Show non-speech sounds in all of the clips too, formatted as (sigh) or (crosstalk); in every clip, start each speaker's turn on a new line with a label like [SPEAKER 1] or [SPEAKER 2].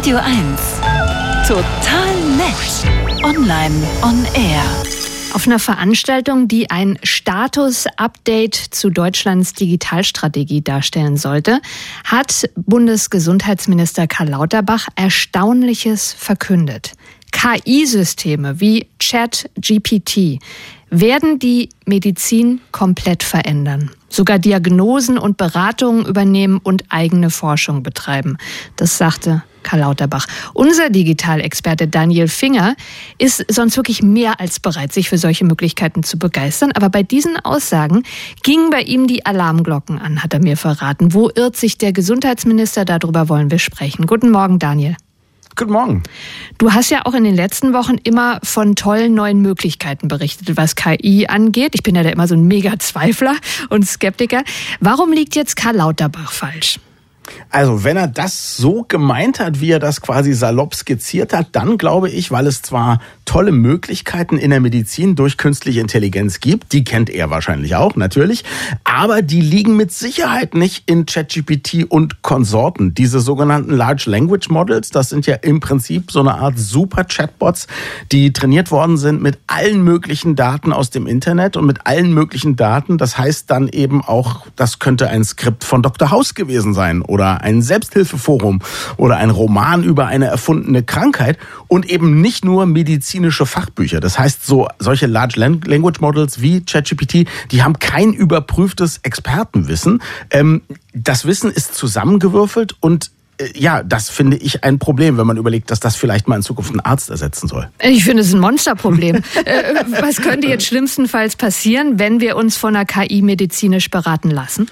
[SPEAKER 1] Radio 1. Total nett. Online on air.
[SPEAKER 2] Auf einer Veranstaltung, die ein Status-Update zu Deutschlands Digitalstrategie darstellen sollte, hat Bundesgesundheitsminister Karl Lauterbach Erstaunliches verkündet. KI-Systeme wie Chat-GPT werden die Medizin komplett verändern. Sogar Diagnosen und Beratungen übernehmen und eigene Forschung betreiben. Das sagte Karl Lauterbach. Unser Digitalexperte Daniel Finger ist sonst wirklich mehr als bereit, sich für solche Möglichkeiten zu begeistern. Aber bei diesen Aussagen gingen bei ihm die Alarmglocken an, hat er mir verraten. Wo irrt sich der Gesundheitsminister? Darüber wollen wir sprechen. Guten Morgen, Daniel.
[SPEAKER 3] Guten Morgen.
[SPEAKER 2] Du hast ja auch in den letzten Wochen immer von tollen neuen Möglichkeiten berichtet, was KI angeht. Ich bin ja da immer so ein Mega-Zweifler und Skeptiker. Warum liegt jetzt Karl Lauterbach falsch?
[SPEAKER 3] Also, wenn er das so gemeint hat, wie er das quasi salopp skizziert hat, dann glaube ich, weil es zwar tolle Möglichkeiten in der Medizin durch künstliche Intelligenz gibt, die kennt er wahrscheinlich auch, natürlich, aber die liegen mit Sicherheit nicht in ChatGPT und Konsorten. Diese sogenannten Large Language Models, das sind ja im Prinzip so eine Art Super Chatbots, die trainiert worden sind mit allen möglichen Daten aus dem Internet und mit allen möglichen Daten. Das heißt dann eben auch, das könnte ein Skript von Dr. House gewesen sein oder ein Selbsthilfeforum oder ein Roman über eine erfundene Krankheit und eben nicht nur medizinische Fachbücher. Das heißt, so solche Large Language Models wie ChatGPT, die haben kein überprüftes Expertenwissen. Ähm, das Wissen ist zusammengewürfelt und äh, ja, das finde ich ein Problem, wenn man überlegt, dass das vielleicht mal in Zukunft einen Arzt ersetzen soll.
[SPEAKER 2] Ich finde es ein Monsterproblem. (laughs) Äh, was könnte jetzt schlimmstenfalls passieren, wenn wir uns von einer KI medizinisch beraten lassen?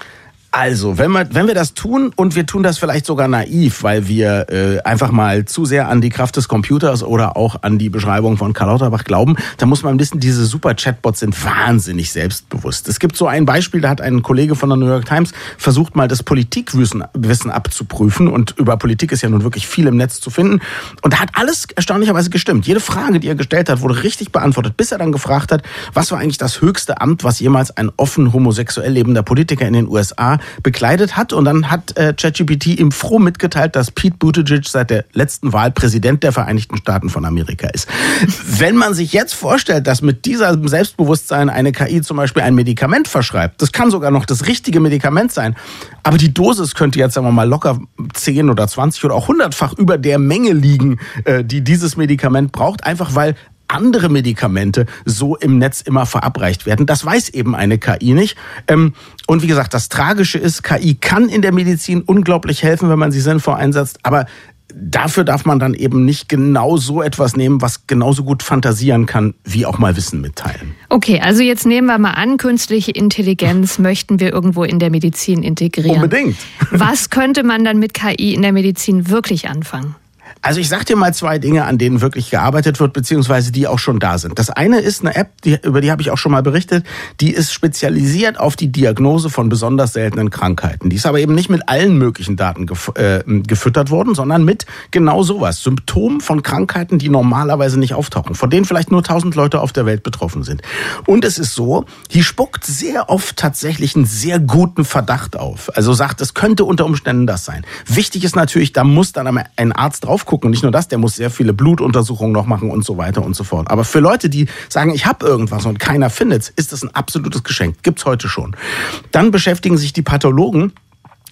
[SPEAKER 3] Also, wenn wir, wenn wir das tun und wir tun das vielleicht sogar naiv, weil wir äh, einfach mal zu sehr an die Kraft des Computers oder auch an die Beschreibung von Karl Lauterbach glauben, dann muss man wissen, diese Super-Chatbots sind wahnsinnig selbstbewusst. Es gibt so ein Beispiel, da hat ein Kollege von der New York Times versucht mal das Politikwissen Wissen abzuprüfen und über Politik ist ja nun wirklich viel im Netz zu finden und da hat alles erstaunlicherweise gestimmt. Jede Frage, die er gestellt hat, wurde richtig beantwortet, bis er dann gefragt hat, was war eigentlich das höchste Amt, was jemals ein offen homosexuell lebender Politiker in den USA bekleidet hat. Und dann hat äh, ChatGPT ihm froh mitgeteilt, dass Pete Buttigieg seit der letzten Wahl Präsident der Vereinigten Staaten von Amerika ist. Wenn man sich jetzt vorstellt, dass mit diesem Selbstbewusstsein eine KI zum Beispiel ein Medikament verschreibt, das kann sogar noch das richtige Medikament sein, aber die Dosis könnte jetzt, sagen wir mal, locker 10 oder 20 oder auch 100-fach über der Menge liegen, äh, die dieses Medikament braucht, einfach weil andere Medikamente so im Netz immer verabreicht werden. Das weiß eben eine KI nicht. Ähm, und wie gesagt, das Tragische ist, KI kann in der Medizin unglaublich helfen, wenn man sie sinnvoll einsetzt, aber dafür darf man dann eben nicht genau so etwas nehmen, was genauso gut fantasieren kann, wie auch mal Wissen mitteilen.
[SPEAKER 2] Okay, also jetzt nehmen wir mal an, künstliche Intelligenz möchten wir irgendwo in der Medizin integrieren.
[SPEAKER 3] Unbedingt.
[SPEAKER 2] Was könnte man dann mit KI in der Medizin wirklich anfangen?
[SPEAKER 3] Also ich sag dir mal zwei Dinge, an denen wirklich gearbeitet wird, beziehungsweise die auch schon da sind. Das eine ist eine App, die, über die habe ich auch schon mal berichtet, die ist spezialisiert auf die Diagnose von besonders seltenen Krankheiten. Die ist aber eben nicht mit allen möglichen Daten gef äh, gefüttert worden, sondern mit genau sowas. Symptomen von Krankheiten, die normalerweise nicht auftauchen, von denen vielleicht nur tausend Leute auf der Welt betroffen sind. Und es ist so, die spuckt sehr oft tatsächlich einen sehr guten Verdacht auf. Also sagt, es könnte unter Umständen das sein. Wichtig ist natürlich, da muss dann ein Arzt drauf gucken. Und nicht nur das, der muss sehr viele Blutuntersuchungen noch machen und so weiter und so fort. Aber für Leute, die sagen, ich habe irgendwas und keiner findet ist das ein absolutes Geschenk. Gibt's heute schon. Dann beschäftigen sich die Pathologen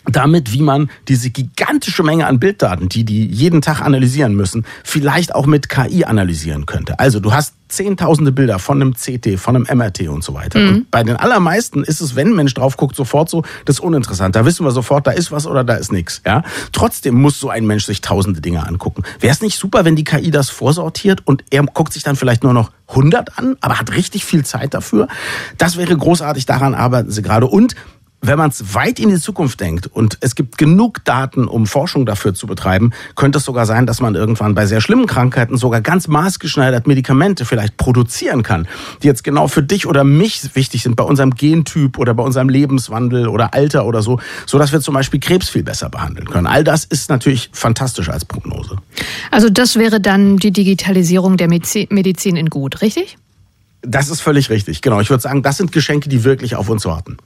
[SPEAKER 3] damit, wie man diese gigantische Menge an Bilddaten, die die jeden Tag analysieren müssen, vielleicht auch mit KI analysieren könnte. Also du hast zehntausende Bilder von einem CT, von einem MRT und so weiter. Mhm. Und bei den allermeisten ist es, wenn ein Mensch drauf guckt, sofort so, das ist uninteressant. Da wissen wir sofort, da ist was oder da ist nichts. Ja? Trotzdem muss so ein Mensch sich tausende Dinge angucken. Wäre es nicht super, wenn die KI das vorsortiert und er guckt sich dann vielleicht nur noch 100 an, aber hat richtig viel Zeit dafür? Das wäre großartig, daran arbeiten sie gerade. Und wenn man es weit in die Zukunft denkt und es gibt genug Daten, um Forschung dafür zu betreiben, könnte es sogar sein, dass man irgendwann bei sehr schlimmen Krankheiten sogar ganz maßgeschneidert Medikamente vielleicht produzieren kann, die jetzt genau für dich oder mich wichtig sind, bei unserem Gentyp oder bei unserem Lebenswandel oder Alter oder so, so dass wir zum Beispiel Krebs viel besser behandeln können. All das ist natürlich fantastisch als Prognose.
[SPEAKER 2] Also das wäre dann die Digitalisierung der Medizin in gut, richtig?
[SPEAKER 3] Das ist völlig richtig. Genau. Ich würde sagen, das sind Geschenke, die wirklich auf uns warten.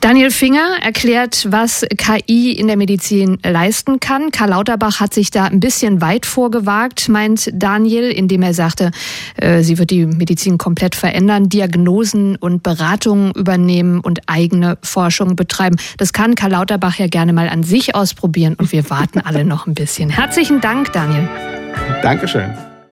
[SPEAKER 2] Daniel Finger erklärt, was KI in der Medizin leisten kann. Karl Lauterbach hat sich da ein bisschen weit vorgewagt, meint Daniel, indem er sagte, äh, sie wird die Medizin komplett verändern, Diagnosen und Beratungen übernehmen und eigene Forschung betreiben. Das kann Karl Lauterbach ja gerne mal an sich ausprobieren und wir warten alle noch ein bisschen. Herzlichen Dank, Daniel.
[SPEAKER 3] Dankeschön.